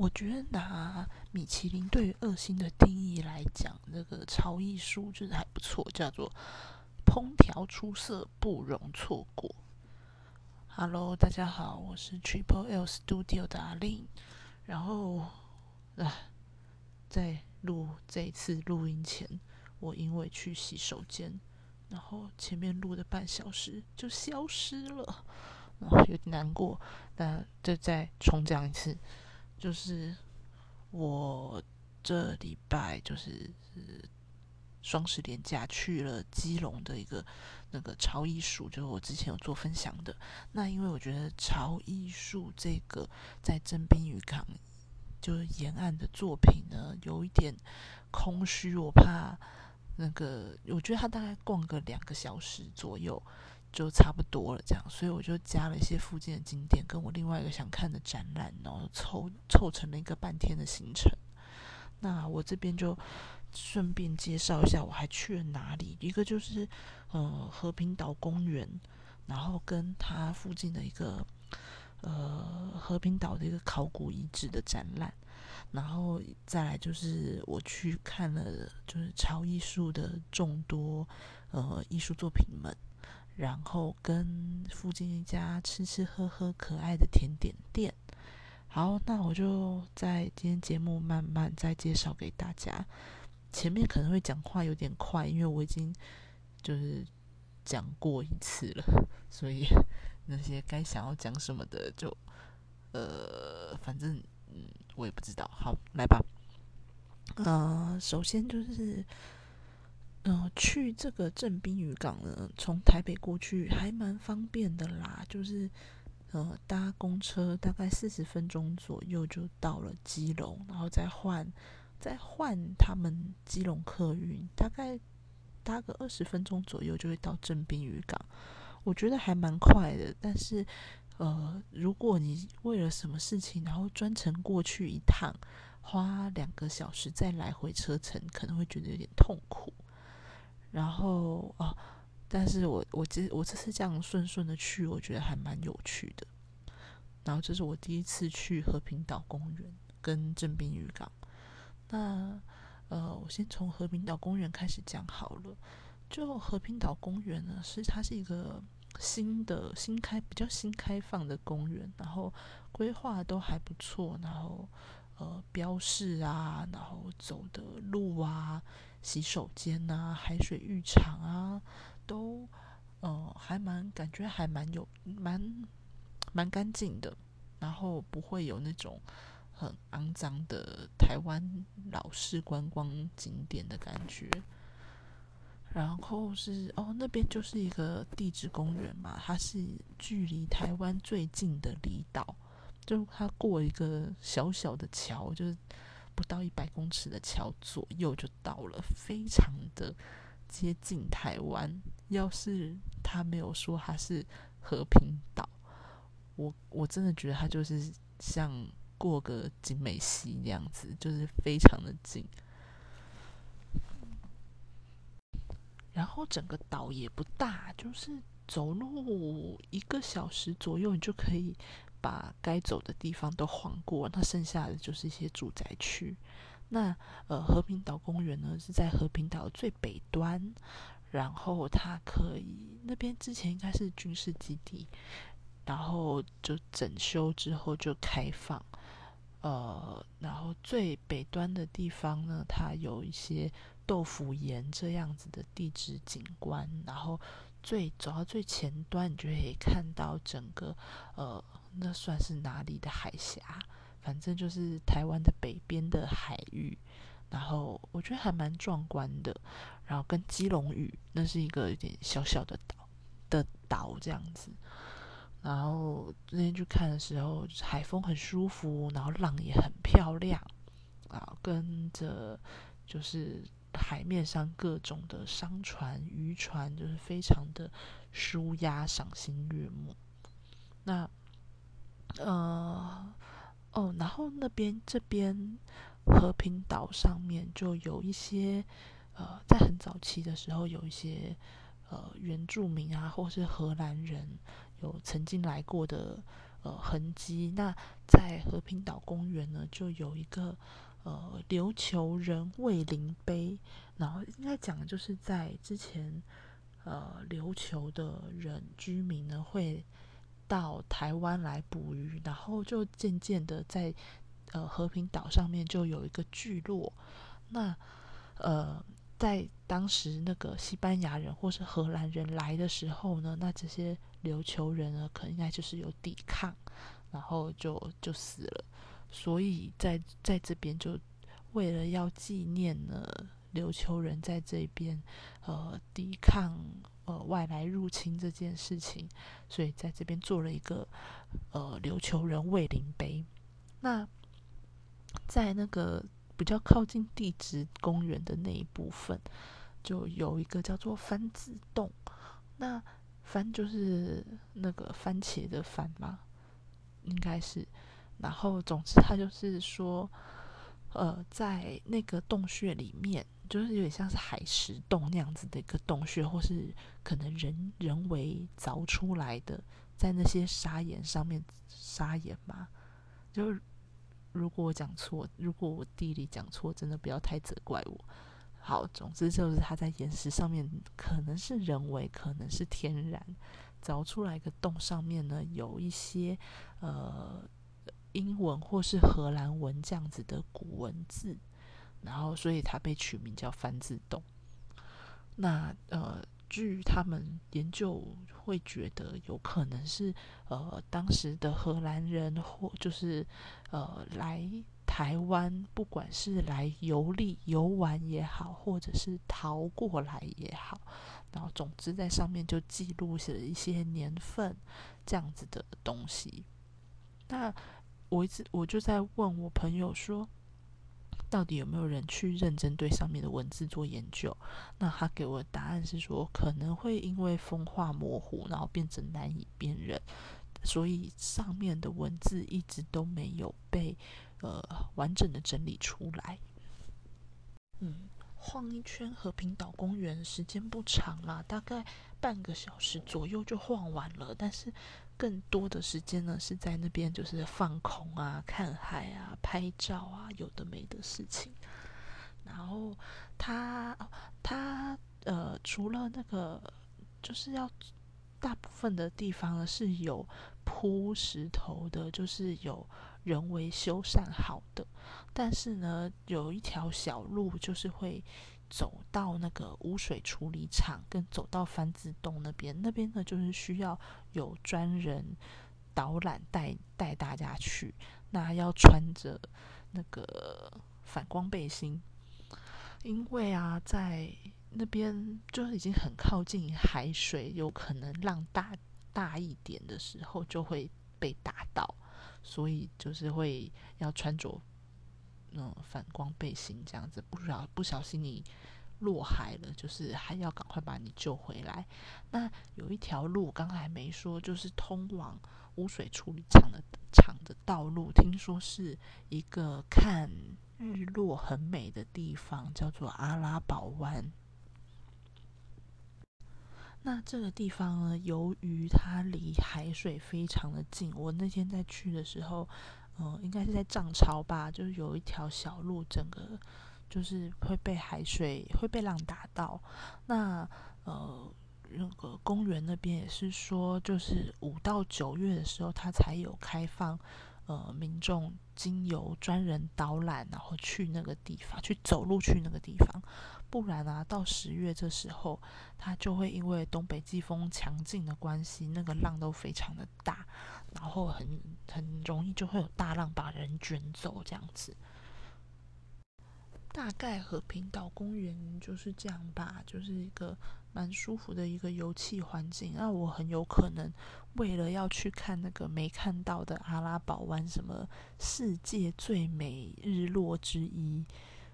我觉得拿米其林对于二星的定义来讲，那个超艺术就是还不错，叫做烹调出色，不容错过。Hello，大家好，我是 Triple L Studio 的阿令。然后啊，在录这一次录音前，我因为去洗手间，然后前面录的半小时就消失了，然后有点难过。那就再重讲一次。就是我这礼拜就是双十连假去了基隆的一个那个潮艺术，就是我之前有做分享的。那因为我觉得潮艺术这个在正滨渔港就是沿岸的作品呢，有一点空虚，我怕那个，我觉得他大概逛个两个小时左右。就差不多了，这样，所以我就加了一些附近的景点，跟我另外一个想看的展览，然后凑凑成了一个半天的行程。那我这边就顺便介绍一下，我还去了哪里。一个就是呃和平岛公园，然后跟它附近的一个呃和平岛的一个考古遗址的展览，然后再来就是我去看了就是潮艺术的众多呃艺术作品们。然后跟附近一家吃吃喝喝可爱的甜点店。好，那我就在今天节目慢慢再介绍给大家。前面可能会讲话有点快，因为我已经就是讲过一次了，所以那些该想要讲什么的就呃，反正嗯，我也不知道。好，来吧。呃，首先就是。嗯，去这个正滨渔港呢，从台北过去还蛮方便的啦。就是，呃，搭公车大概四十分钟左右就到了基隆，然后再换，再换他们基隆客运，大概搭个二十分钟左右就会到正滨渔港。我觉得还蛮快的。但是，呃，如果你为了什么事情，然后专程过去一趟，花两个小时再来回车程，可能会觉得有点痛苦。然后哦，但是我我这我这次这样顺顺的去，我觉得还蛮有趣的。然后这是我第一次去和平岛公园跟正滨渔港。那呃，我先从和平岛公园开始讲好了。就和平岛公园呢，是它是一个新的新开比较新开放的公园，然后规划都还不错，然后呃标示啊，然后走的路啊。洗手间呐，海水浴场啊，都呃还蛮感觉还蛮有蛮蛮干净的，然后不会有那种很肮脏的台湾老式观光景点的感觉。然后是哦，那边就是一个地质公园嘛，它是距离台湾最近的离岛，就它过一个小小的桥，就是。不到一百公尺的桥左右就到了，非常的接近台湾。要是他没有说他是和平岛，我我真的觉得他就是像过个景美溪那样子，就是非常的近。然后整个岛也不大，就是走路一个小时左右，你就可以。把该走的地方都晃过，那剩下的就是一些住宅区。那呃，和平岛公园呢是在和平岛最北端，然后它可以那边之前应该是军事基地，然后就整修之后就开放。呃，然后最北端的地方呢，它有一些豆腐岩这样子的地质景观，然后最走到最前端，你就可以看到整个呃。那算是哪里的海峡？反正就是台湾的北边的海域，然后我觉得还蛮壮观的。然后跟基隆屿，那是一个有点小小的岛的岛这样子。然后那天去看的时候，海风很舒服，然后浪也很漂亮啊，跟着就是海面上各种的商船、渔船，就是非常的舒压、赏心悦目。那。呃，哦，然后那边这边和平岛上面就有一些，呃，在很早期的时候有一些呃原住民啊，或是荷兰人有曾经来过的呃痕迹。那在和平岛公园呢，就有一个呃琉球人慰灵碑，然后应该讲的就是在之前呃琉球的人居民呢会到台湾来捕鱼，然后就渐渐的在呃和平岛上面就有一个聚落。那呃。在当时那个西班牙人或是荷兰人来的时候呢，那这些琉球人呢，可能应该就是有抵抗，然后就就死了。所以在在这边就为了要纪念呢琉球人在这边呃抵抗呃外来入侵这件事情，所以在这边做了一个呃琉球人慰灵碑。那在那个。比较靠近地质公园的那一部分，就有一个叫做番子洞。那番就是那个番茄的番吗？应该是。然后总之，它就是说，呃，在那个洞穴里面，就是有点像是海石洞那样子的一个洞穴，或是可能人人为凿出来的，在那些砂岩上面砂岩嘛，就。如果我讲错，如果我地理讲错，真的不要太责怪我。好，总之就是它在岩石上面，可能是人为，可能是天然凿出来一个洞，上面呢有一些呃英文或是荷兰文这样子的古文字，然后所以它被取名叫番字洞。那呃。据他们研究，会觉得有可能是呃当时的荷兰人或就是呃来台湾，不管是来游历游玩也好，或者是逃过来也好，然后总之在上面就记录了一些年份这样子的东西。那我一直我就在问我朋友说。到底有没有人去认真对上面的文字做研究？那他给我的答案是说，可能会因为风化模糊，然后变成难以辨认，所以上面的文字一直都没有被呃完整的整理出来。嗯，晃一圈和平岛公园时间不长啦，大概半个小时左右就晃完了，但是。更多的时间呢，是在那边就是放空啊、看海啊、拍照啊，有的没的事情。然后他他呃，除了那个就是要大部分的地方呢是有铺石头的，就是有人为修缮好的，但是呢，有一条小路就是会。走到那个污水处理厂，跟走到番字洞那边，那边呢就是需要有专人导览带带大家去。那要穿着那个反光背心，因为啊，在那边就是已经很靠近海水，有可能浪大大一点的时候就会被打到，所以就是会要穿着。嗯，反光背心这样子，不小不小心你落海了，就是还要赶快把你救回来。那有一条路刚才没说，就是通往污水处理厂的厂的道路，听说是一个看日落很美的地方，叫做阿拉堡湾。那这个地方呢，由于它离海水非常的近，我那天在去的时候。嗯，应该是在涨潮吧，就是有一条小路，整个就是会被海水会被浪打到。那呃，那个公园那边也是说，就是五到九月的时候，它才有开放，呃，民众经由专人导览，然后去那个地方去走路去那个地方。不然啊，到十月这时候，它就会因为东北季风强劲的关系，那个浪都非常的大。然后很很容易就会有大浪把人卷走，这样子。大概和平岛公园就是这样吧，就是一个蛮舒服的一个油气环境。那我很有可能为了要去看那个没看到的阿拉堡湾，什么世界最美日落之一，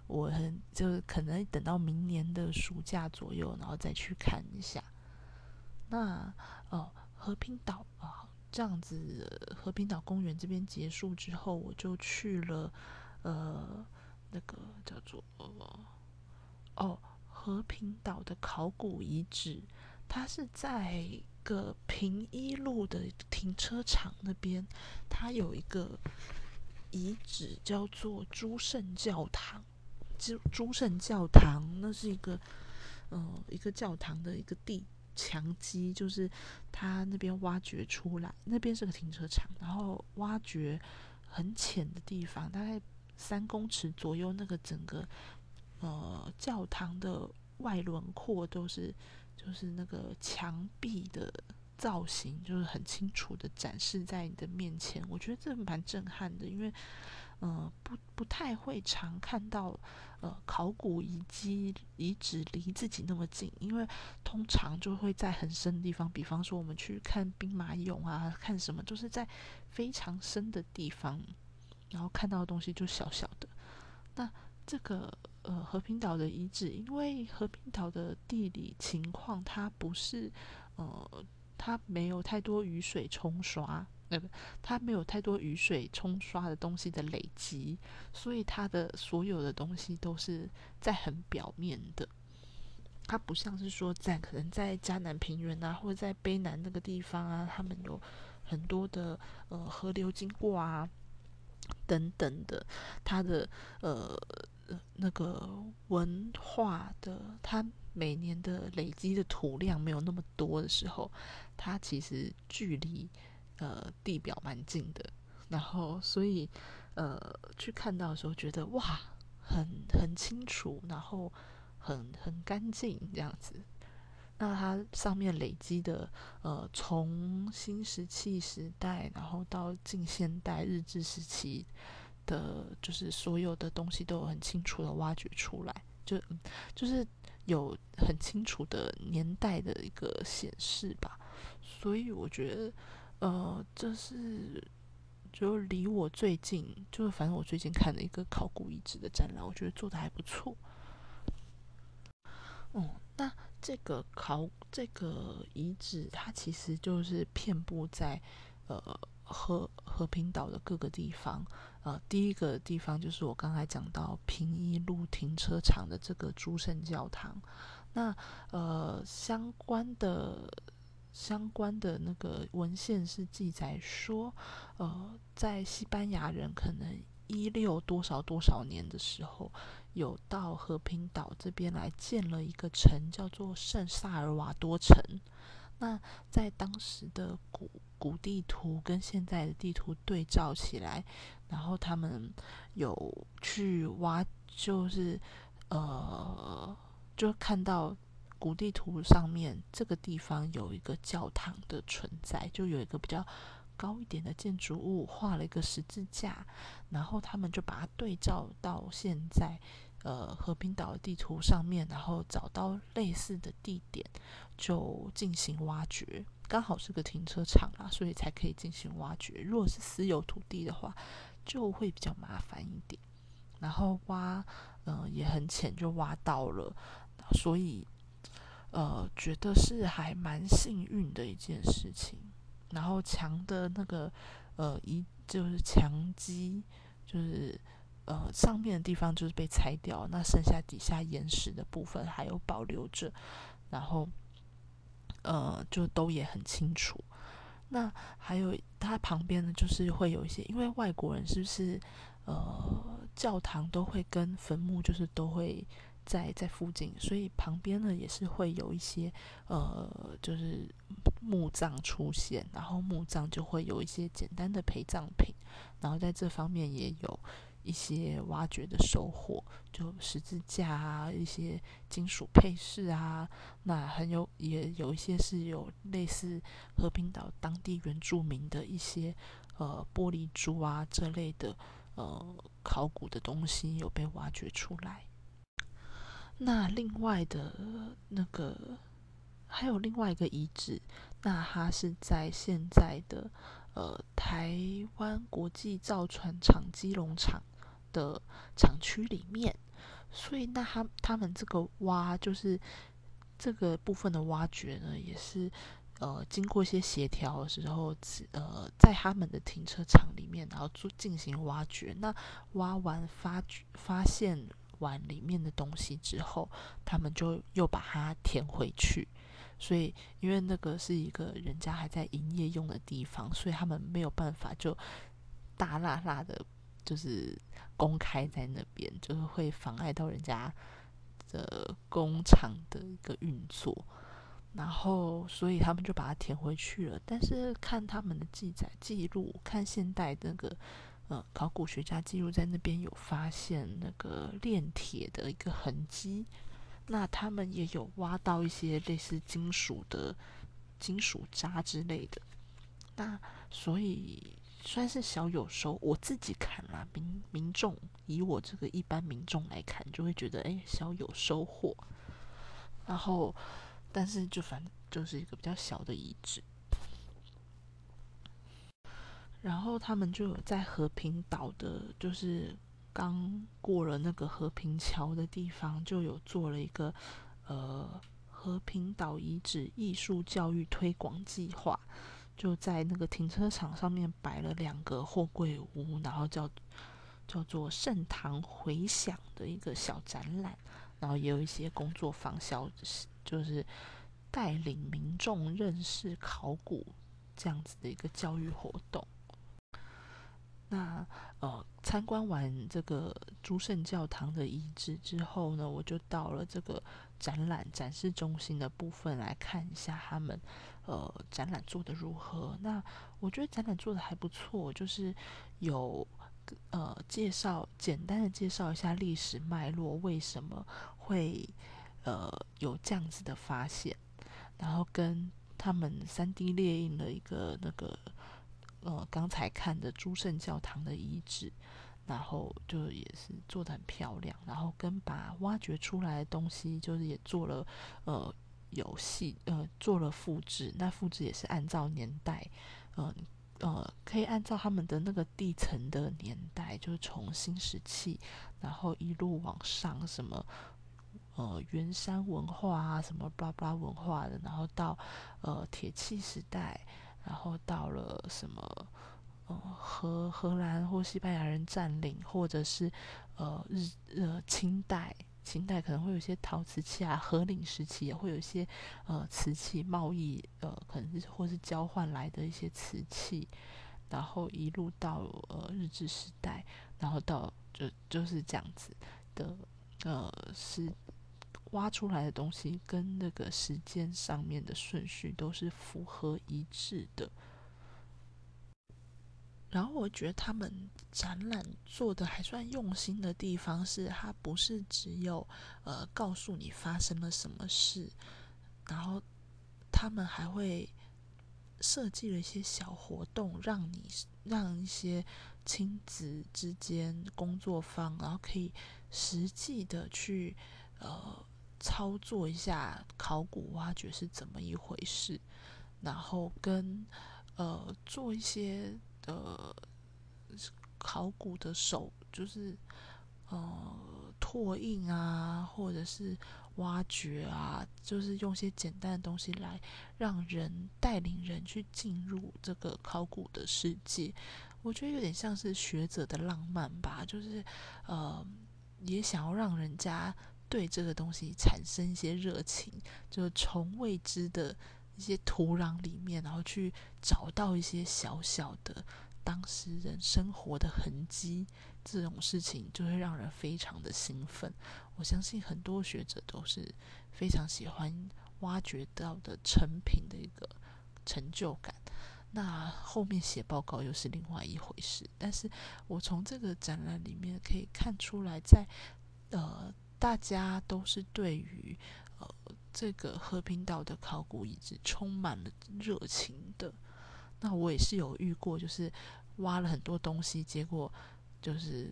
我很就可能等到明年的暑假左右，然后再去看一下。那哦，和平岛啊。这样子，和平岛公园这边结束之后，我就去了，呃，那个叫做哦，和平岛的考古遗址，它是在个平一路的停车场那边，它有一个遗址，叫做诸圣教堂。诸诸圣教堂，那是一个呃一个教堂的一个地墙基，就是它那边挖掘出来，那边是个停车场，然后挖掘很浅的地方，大概三公尺左右，那个整个呃教堂的外轮廓都是。就是那个墙壁的造型，就是很清楚的展示在你的面前。我觉得这蛮震撼的，因为呃不不太会常看到呃考古遗迹遗址离自己那么近，因为通常就会在很深的地方，比方说我们去看兵马俑啊，看什么都是在非常深的地方，然后看到的东西就小小的。那这个。呃，和平岛的遗址，因为和平岛的地理情况，它不是呃，它没有太多雨水冲刷，呃不，它没有太多雨水冲刷的东西的累积，所以它的所有的东西都是在很表面的。它不像是说在可能在迦南平原啊，或者在卑南那个地方啊，他们有很多的呃河流经过啊等等的，它的呃。那个文化的，它每年的累积的土量没有那么多的时候，它其实距离呃地表蛮近的，然后所以呃去看到的时候觉得哇，很很清楚，然后很很干净这样子。那它上面累积的呃，从新石器时代，然后到近现代日治时期。的，就是所有的东西都有很清楚的挖掘出来，就就是有很清楚的年代的一个显示吧。所以我觉得，呃，这是就离我最近，就是反正我最近看了一个考古遗址的展览，我觉得做的还不错。嗯，那这个考这个遗址，它其实就是遍布在呃和和平岛的各个地方。呃，第一个地方就是我刚才讲到平一路停车场的这个诸圣教堂。那呃，相关的相关的那个文献是记载说，呃，在西班牙人可能一六多少多少年的时候，有到和平岛这边来建了一个城，叫做圣萨尔瓦多城。那在当时的古古地图跟现在的地图对照起来，然后他们有去挖，就是呃，就看到古地图上面这个地方有一个教堂的存在，就有一个比较高一点的建筑物，画了一个十字架，然后他们就把它对照到现在。呃，和平岛的地图上面，然后找到类似的地点，就进行挖掘。刚好是个停车场啦，所以才可以进行挖掘。如果是私有土地的话，就会比较麻烦一点。然后挖，呃，也很浅，就挖到了。所以，呃，觉得是还蛮幸运的一件事情。然后墙的那个，呃，一就是墙基，就是。呃，上面的地方就是被拆掉，那剩下底下岩石的部分还有保留着，然后呃，就都也很清楚。那还有它旁边呢，就是会有一些，因为外国人是不是呃，教堂都会跟坟墓就是都会在在附近，所以旁边呢也是会有一些呃，就是墓葬出现，然后墓葬就会有一些简单的陪葬品，然后在这方面也有。一些挖掘的收获，就十字架啊，一些金属配饰啊，那很有也有一些是有类似和平岛当地原住民的一些呃玻璃珠啊这类的呃考古的东西有被挖掘出来。那另外的那个还有另外一个遗址，那它是在现在的呃台湾国际造船厂基隆厂。的厂区里面，所以那他他们这个挖就是这个部分的挖掘呢，也是呃经过一些协调的时候，呃在他们的停车场里面，然后做进行挖掘。那挖完发发现完里面的东西之后，他们就又把它填回去。所以因为那个是一个人家还在营业用的地方，所以他们没有办法就大辣辣的，就是公开在那边，就是会妨碍到人家的工厂的一个运作。然后，所以他们就把它填回去了。但是看他们的记载记录，看现代那个呃考古学家记录，在那边有发现那个炼铁的一个痕迹。那他们也有挖到一些类似金属的金属渣之类的。那所以算是小有收。我自己看啦，民民众以我这个一般民众来看，就会觉得哎小有收获。然后。但是就反就是一个比较小的遗址，然后他们就有在和平岛的，就是刚过了那个和平桥的地方，就有做了一个呃和平岛遗址艺术教育推广计划，就在那个停车场上面摆了两个货柜屋，然后叫叫做盛唐回响的一个小展览，然后也有一些工作坊小。就是带领民众认识考古这样子的一个教育活动。那呃，参观完这个诸圣教堂的遗址之后呢，我就到了这个展览展示中心的部分来看一下他们呃展览做的如何。那我觉得展览做的还不错，就是有呃介绍简单的介绍一下历史脉络，为什么会。呃，有这样子的发现，然后跟他们三 D 列印了一个那个呃刚才看的诸圣教堂的遗址，然后就也是做的很漂亮，然后跟把挖掘出来的东西就是也做了呃游戏呃做了复制，那复制也是按照年代，嗯呃可以按照他们的那个地层的年代，就是从新石器，然后一路往上什么。呃，元山文化啊，什么巴拉巴拉文化的，然后到呃铁器时代，然后到了什么呃荷荷兰或西班牙人占领，或者是呃日呃清代，清代可能会有一些陶瓷器啊，和领时期也会有一些呃瓷器贸易，呃可能是或是交换来的一些瓷器，然后一路到呃日治时代，然后到就就是这样子的呃是。挖出来的东西跟那个时间上面的顺序都是符合一致的。然后我觉得他们展览做的还算用心的地方是，它不是只有呃告诉你发生了什么事，然后他们还会设计了一些小活动，让你让一些亲子之间工作坊，然后可以实际的去呃。操作一下考古挖掘是怎么一回事，然后跟呃做一些呃考古的手，就是呃拓印啊，或者是挖掘啊，就是用些简单的东西来让人带领人去进入这个考古的世界。我觉得有点像是学者的浪漫吧，就是呃也想要让人家。对这个东西产生一些热情，就是从未知的一些土壤里面，然后去找到一些小小的当时人生活的痕迹，这种事情就会让人非常的兴奋。我相信很多学者都是非常喜欢挖掘到的成品的一个成就感。那后面写报告又是另外一回事。但是我从这个展览里面可以看出来，在呃。大家都是对于这个和平岛的考古遗址充满了热情的。那我也是有遇过，就是挖了很多东西，结果就是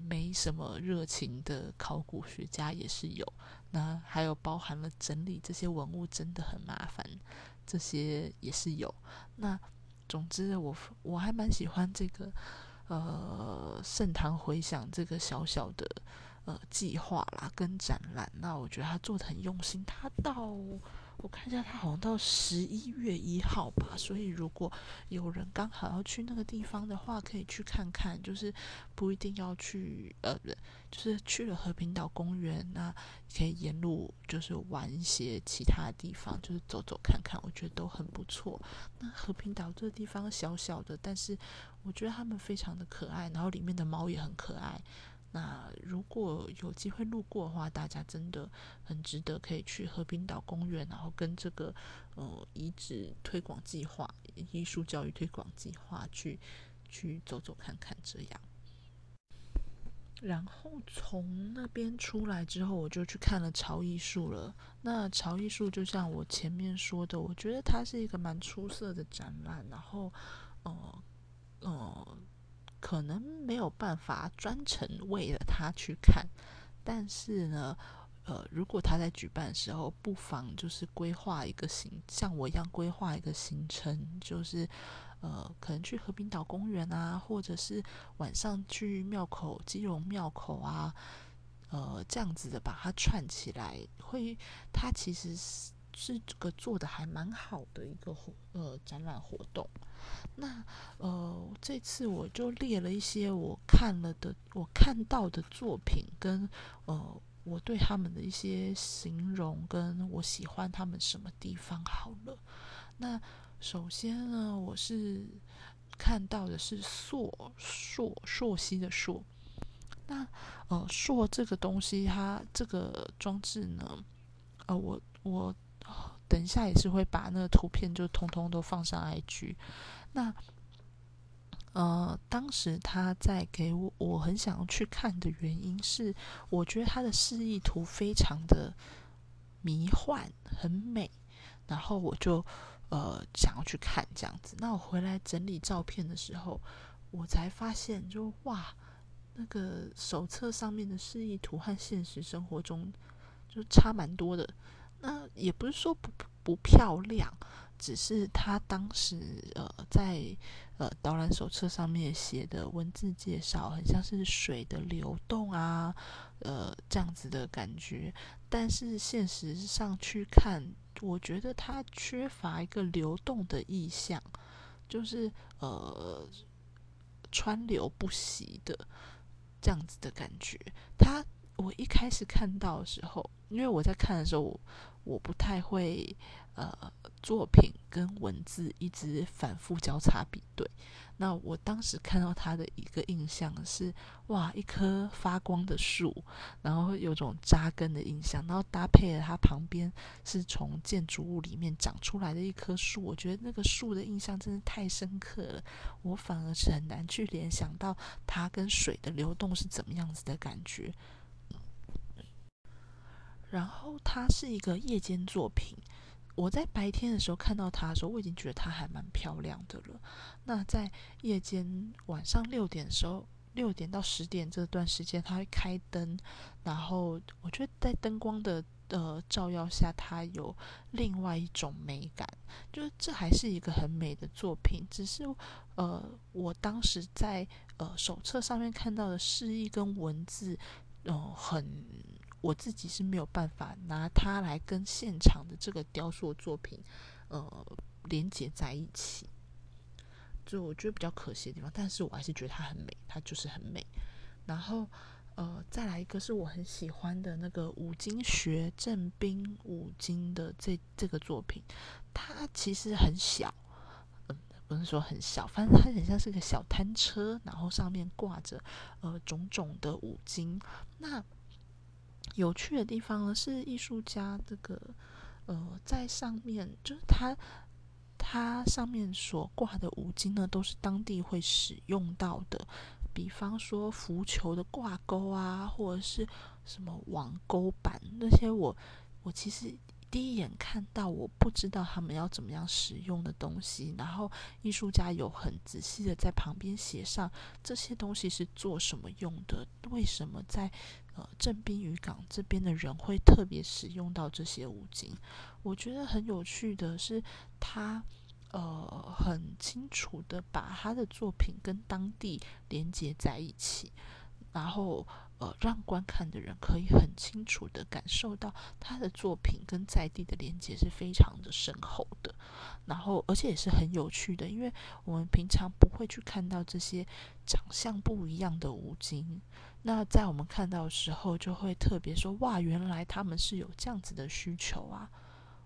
没什么热情的考古学家也是有。那还有包含了整理这些文物真的很麻烦，这些也是有。那总之，我我还蛮喜欢这个呃盛唐回响这个小小的。呃，计划啦跟展览，那我觉得他做的很用心。他到我看一下，他好像到十一月一号吧。所以如果有人刚好要去那个地方的话，可以去看看。就是不一定要去，呃，就是去了和平岛公园，那可以沿路就是玩一些其他地方，就是走走看看，我觉得都很不错。那和平岛这个地方小小的，但是我觉得他们非常的可爱，然后里面的猫也很可爱。那如果有机会路过的话，大家真的很值得可以去和平岛公园，然后跟这个呃遗址推广计划、艺术教育推广计划去去走走看看这样。然后从那边出来之后，我就去看了潮艺术了。那潮艺术就像我前面说的，我觉得它是一个蛮出色的展览。然后，呃，呃。可能没有办法专程为了他去看，但是呢，呃，如果他在举办的时候，不妨就是规划一个行，像我一样规划一个行程，就是呃，可能去和平岛公园啊，或者是晚上去庙口、基隆庙口啊，呃，这样子的把它串起来，会，它其实是是这个做的还蛮好的一个活呃展览活动。那呃，这次我就列了一些我看了的、我看到的作品，跟呃，我对他们的一些形容，跟我喜欢他们什么地方好了。那首先呢，我是看到的是朔朔朔西的朔。那呃，朔这个东西，它这个装置呢，呃，我我等一下也是会把那个图片就通通都放上 IG。那，呃，当时他在给我，我很想要去看的原因是，我觉得他的示意图非常的迷幻，很美，然后我就呃想要去看这样子。那我回来整理照片的时候，我才发现，就哇，那个手册上面的示意图和现实生活中就差蛮多的。那也不是说不不漂亮。只是他当时呃在呃导览手册上面写的文字介绍，很像是水的流动啊，呃这样子的感觉。但是现实上去看，我觉得它缺乏一个流动的意象，就是呃川流不息的这样子的感觉。它我一开始看到的时候，因为我在看的时候，我我不太会。呃，作品跟文字一直反复交叉比对。那我当时看到他的一个印象是，哇，一棵发光的树，然后有种扎根的印象，然后搭配了它旁边是从建筑物里面长出来的一棵树。我觉得那个树的印象真的太深刻了，我反而是很难去联想到它跟水的流动是怎么样子的感觉。然后它是一个夜间作品。我在白天的时候看到它的时候，我已经觉得它还蛮漂亮的了。那在夜间晚上六点的时候，六点到十点这段时间，它会开灯，然后我觉得在灯光的呃照耀下，它有另外一种美感。就是这还是一个很美的作品，只是呃，我当时在呃手册上面看到的示意跟文字，呃很。我自己是没有办法拿它来跟现场的这个雕塑作品，呃，连接在一起，就我觉得比较可惜的地方。但是我还是觉得它很美，它就是很美。然后，呃，再来一个是我很喜欢的那个五金学正兵五金的这这个作品，它其实很小，嗯，不是说很小，反正它很像是个小摊车，然后上面挂着呃种种的五金，那。有趣的地方呢，是艺术家这个，呃，在上面就是他，他上面所挂的五金呢，都是当地会使用到的，比方说浮球的挂钩啊，或者是什么网钩板那些，我我其实。第一眼看到，我不知道他们要怎么样使用的东西，然后艺术家有很仔细的在旁边写上这些东西是做什么用的，为什么在呃正滨渔港这边的人会特别使用到这些五金。我觉得很有趣的是，他呃很清楚的把他的作品跟当地连接在一起。然后呃，让观看的人可以很清楚的感受到他的作品跟在地的连接是非常的深厚的，然后而且也是很有趣的，因为我们平常不会去看到这些长相不一样的吴京，那在我们看到的时候，就会特别说哇，原来他们是有这样子的需求啊！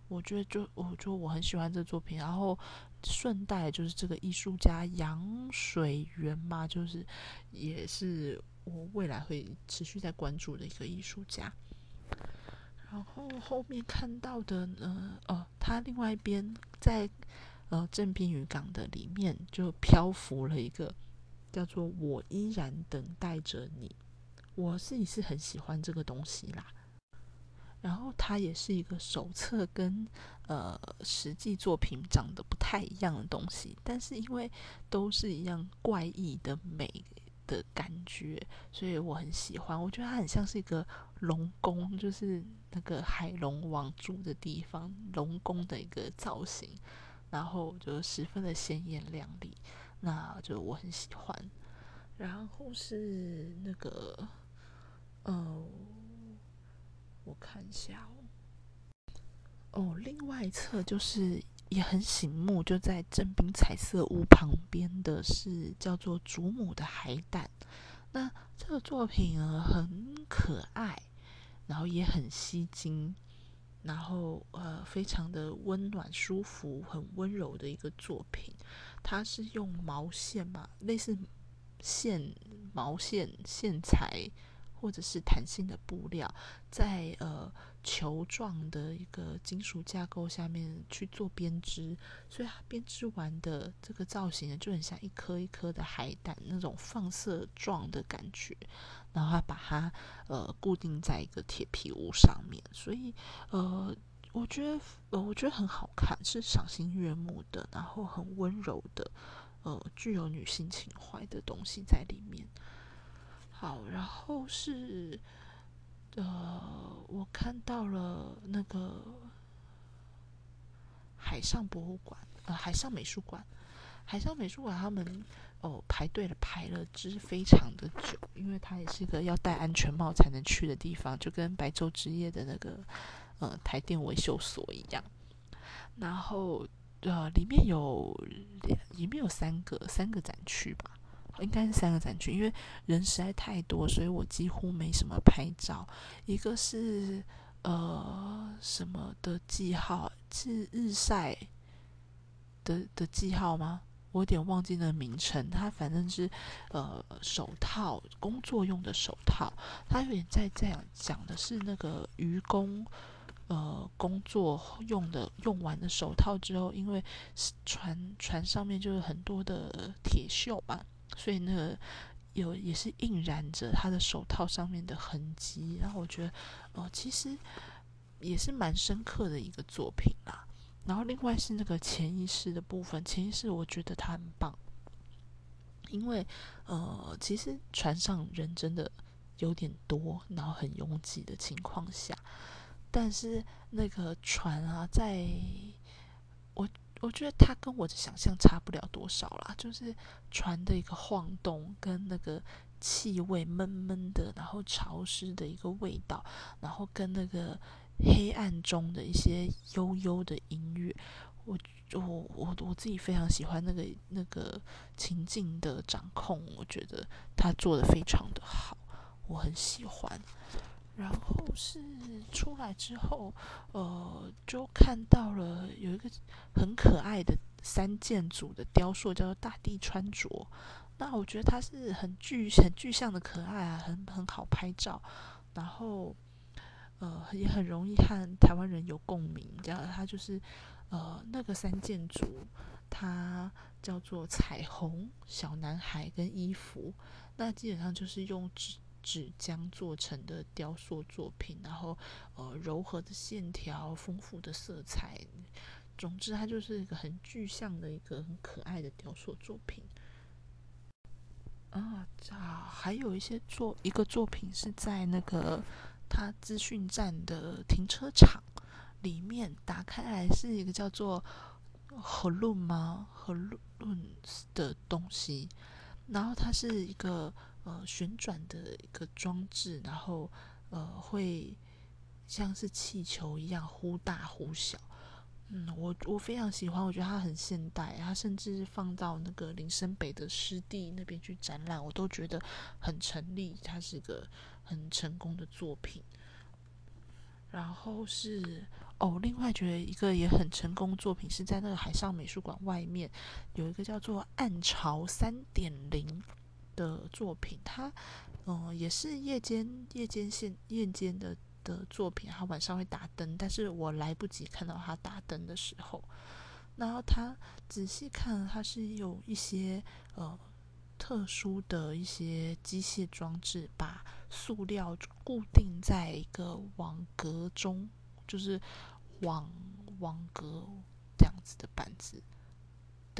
我觉得就我就我很喜欢这作品，然后顺带就是这个艺术家杨水源嘛，就是也是。我未来会持续在关注的一个艺术家，然后后面看到的呢，哦，他另外一边在呃正滨渔港的里面就漂浮了一个叫做“我依然等待着你”，我自己是很喜欢这个东西啦。然后它也是一个手册跟呃实际作品长得不太一样的东西，但是因为都是一样怪异的美。的感觉，所以我很喜欢。我觉得它很像是一个龙宫，就是那个海龙王住的地方，龙宫的一个造型，然后就十分的鲜艳亮丽，那就我很喜欢。然后是那个，呃，我看一下哦，哦，另外一侧就是。也很醒目，就在正滨彩色屋旁边的是叫做“祖母的海胆”。那这个作品呢，很可爱，然后也很吸睛，然后呃，非常的温暖、舒服、很温柔的一个作品。它是用毛线嘛，类似线、毛线、线材。或者是弹性的布料，在呃球状的一个金属架构下面去做编织，所以它编织完的这个造型呢，就很像一颗一颗的海胆那种放射状的感觉。然后它把它呃固定在一个铁皮屋上面，所以呃我觉得呃我觉得很好看，是赏心悦目的，然后很温柔的，呃具有女性情怀的东西在里面。好，然后是，呃，我看到了那个海上博物馆，呃，海上美术馆，海上美术馆他们哦排队了排了之非常的久，因为它也是一个要戴安全帽才能去的地方，就跟白昼之夜的那个呃台电维修所一样。然后呃，里面有两，里面有三个三个展区吧。应该是三个展区，因为人实在太多，所以我几乎没什么拍照。一个是呃什么的记号，是日晒的的记号吗？我有点忘记那名称。它反正是呃手套，工作用的手套。它有点在这样讲的是那个渔工呃工作用的用完的手套之后，因为船船上面就是很多的铁锈嘛。所以那个有也是印染着他的手套上面的痕迹，然后我觉得哦，其实也是蛮深刻的一个作品啦。然后另外是那个潜意识的部分，潜意识我觉得它很棒，因为呃，其实船上人真的有点多，然后很拥挤的情况下，但是那个船啊，在我。我觉得它跟我的想象差不了多少啦，就是船的一个晃动，跟那个气味闷闷的，然后潮湿的一个味道，然后跟那个黑暗中的一些悠悠的音乐，我我我我自己非常喜欢那个那个情境的掌控，我觉得他做的非常的好，我很喜欢。然后是出来之后，呃，就看到了有一个很可爱的三件组的雕塑，叫做大地穿着。那我觉得它是很具很具象的可爱啊，很很好拍照，然后呃也很容易和台湾人有共鸣。这样，它就是呃那个三件组，它叫做彩虹小男孩跟衣服，那基本上就是用纸。浆做成的雕塑作品，然后呃柔和的线条、丰富的色彩，总之它就是一个很具象的一个很可爱的雕塑作品。啊，这，还有一些作一个作品是在那个他资讯站的停车场里面，打开来是一个叫做和论吗？和论的东西，然后它是一个。呃旋转的一个装置，然后呃会像是气球一样忽大忽小。嗯，我我非常喜欢，我觉得它很现代，它甚至放到那个林森北的湿地那边去展览，我都觉得很成立，它是个很成功的作品。然后是哦，另外觉得一个也很成功作品是在那个海上美术馆外面有一个叫做“暗潮三点零”的作品，它嗯也是夜间夜间现夜间的。的作品，他晚上会打灯，但是我来不及看到他打灯的时候。然后他仔细看，他是有一些呃特殊的一些机械装置，把塑料固定在一个网格中，就是网网格这样子的板子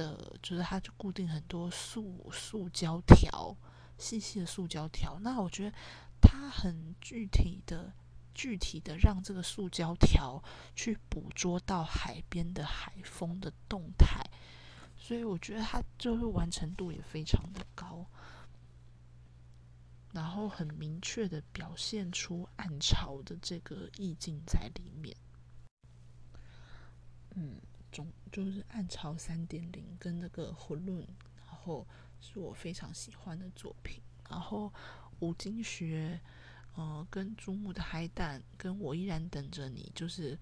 的，就是它就固定很多塑塑胶条，细细的塑胶条。那我觉得它很具体的。具体的让这个塑胶条去捕捉到海边的海风的动态，所以我觉得它就是完成度也非常的高，然后很明确的表现出暗潮的这个意境在里面。嗯，中就是暗潮三点零跟那个混论，然后是我非常喜欢的作品。然后五金学。呃，跟珠穆的海胆，跟我依然等着你，就是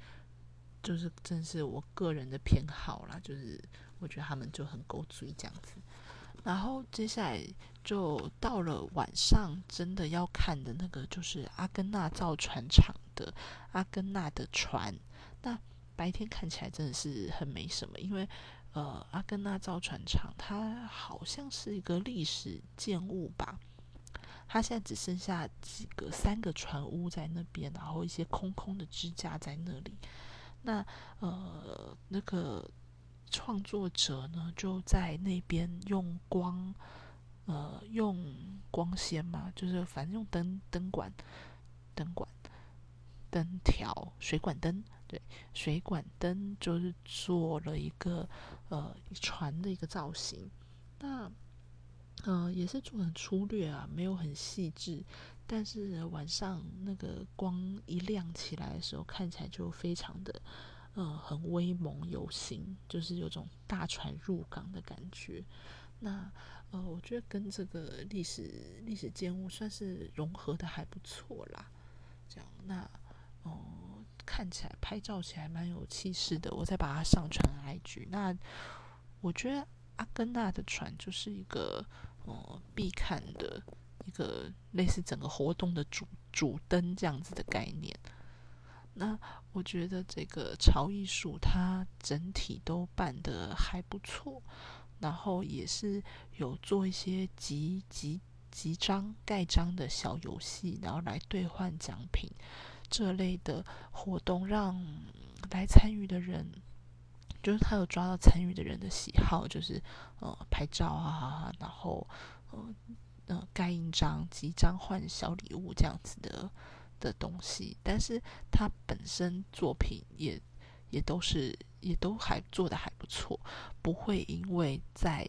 就是，正是我个人的偏好啦。就是我觉得他们就很够追这样子。然后接下来就到了晚上，真的要看的那个就是阿根纳造船厂的阿根纳的船。那白天看起来真的是很没什么，因为呃，阿根纳造船厂它好像是一个历史建物吧。它现在只剩下几个三个船屋在那边，然后一些空空的支架在那里。那呃，那个创作者呢，就在那边用光，呃，用光纤嘛，就是反正用灯灯管、灯管、灯条、水管灯，对，水管灯就是做了一个呃船的一个造型。那呃，也是做很粗略啊，没有很细致。但是晚上那个光一亮起来的时候，看起来就非常的，呃，很威猛有型，就是有种大船入港的感觉。那呃，我觉得跟这个历史历史建物算是融合的还不错啦。这样，那哦，看起来拍照起来蛮有气势的。我再把它上传 IG。那我觉得阿根纳的船就是一个。哦，必看的一个类似整个活动的主主灯这样子的概念。那我觉得这个潮艺术它整体都办得还不错，然后也是有做一些集集集章盖章的小游戏，然后来兑换奖品这类的活动，让来参与的人。就是他有抓到参与的人的喜好，就是呃拍照啊，然后呃呃盖印章、集章换小礼物这样子的的东西。但是他本身作品也也都是也都还做的还不错，不会因为在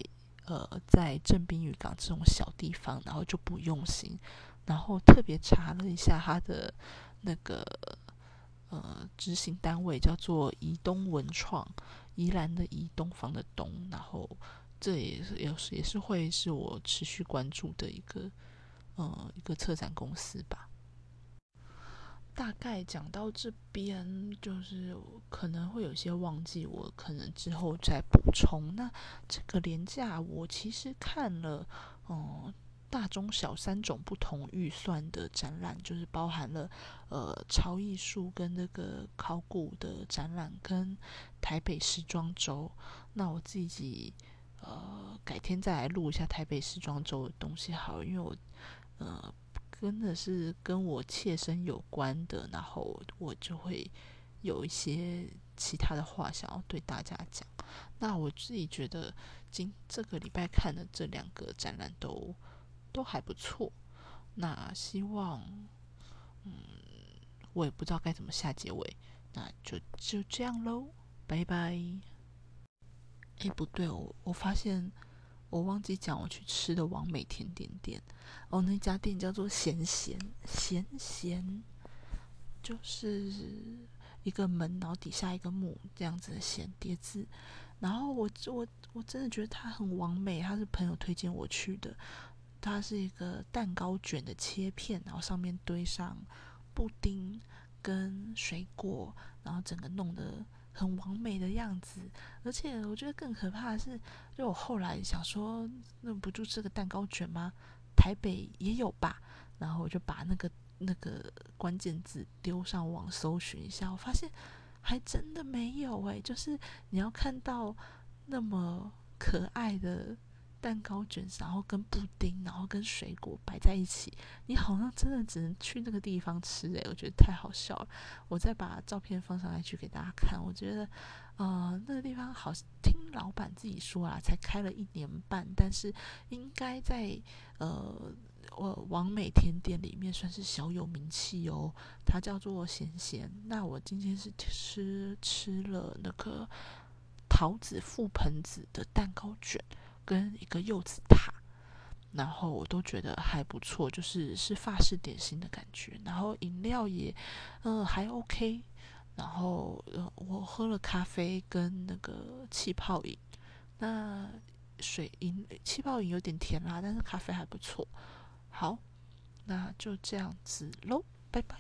呃在正滨渔港这种小地方，然后就不用心。然后特别查了一下他的那个。呃，执行单位叫做宜东文创，宜兰的宜东方的东，然后这也是也是也是会是我持续关注的一个呃一个策展公司吧。大概讲到这边，就是可能会有些忘记，我可能之后再补充。那这个廉价，我其实看了，嗯。大中小三种不同预算的展览，就是包含了呃潮艺术跟那个考古的展览，跟台北时装周。那我自己呃改天再来录一下台北时装周的东西好，因为我呃真的是跟我切身有关的，然后我就会有一些其他的话想要对大家讲。那我自己觉得今这个礼拜看的这两个展览都。都还不错，那希望，嗯，我也不知道该怎么下结尾，那就就这样喽，拜拜。哎，不对，我我发现我忘记讲我去吃的王美甜点店哦，那家店叫做咸咸咸咸，就是一个门，然后底下一个木这样子的咸叠字。然后我我我真的觉得它很完美，它是朋友推荐我去的。它是一个蛋糕卷的切片，然后上面堆上布丁跟水果，然后整个弄得很完美的样子。而且我觉得更可怕的是，就我后来想说，那不就是个蛋糕卷吗？台北也有吧？然后我就把那个那个关键字丢上网搜寻一下，我发现还真的没有诶，就是你要看到那么可爱的。蛋糕卷，然后跟布丁，然后跟水果摆在一起，你好像真的只能去那个地方吃诶，我觉得太好笑了。我再把照片放上来去给大家看。我觉得，呃，那个地方好，听老板自己说啊，才开了一年半，但是应该在呃，我王美甜点里面算是小有名气哦。它叫做咸咸。那我今天是吃吃了那个桃子覆盆子的蛋糕卷。跟一个柚子塔，然后我都觉得还不错，就是是法式点心的感觉。然后饮料也，嗯，还 OK。然后呃，我喝了咖啡跟那个气泡饮，那水饮气泡饮有点甜啦，但是咖啡还不错。好，那就这样子喽，拜拜。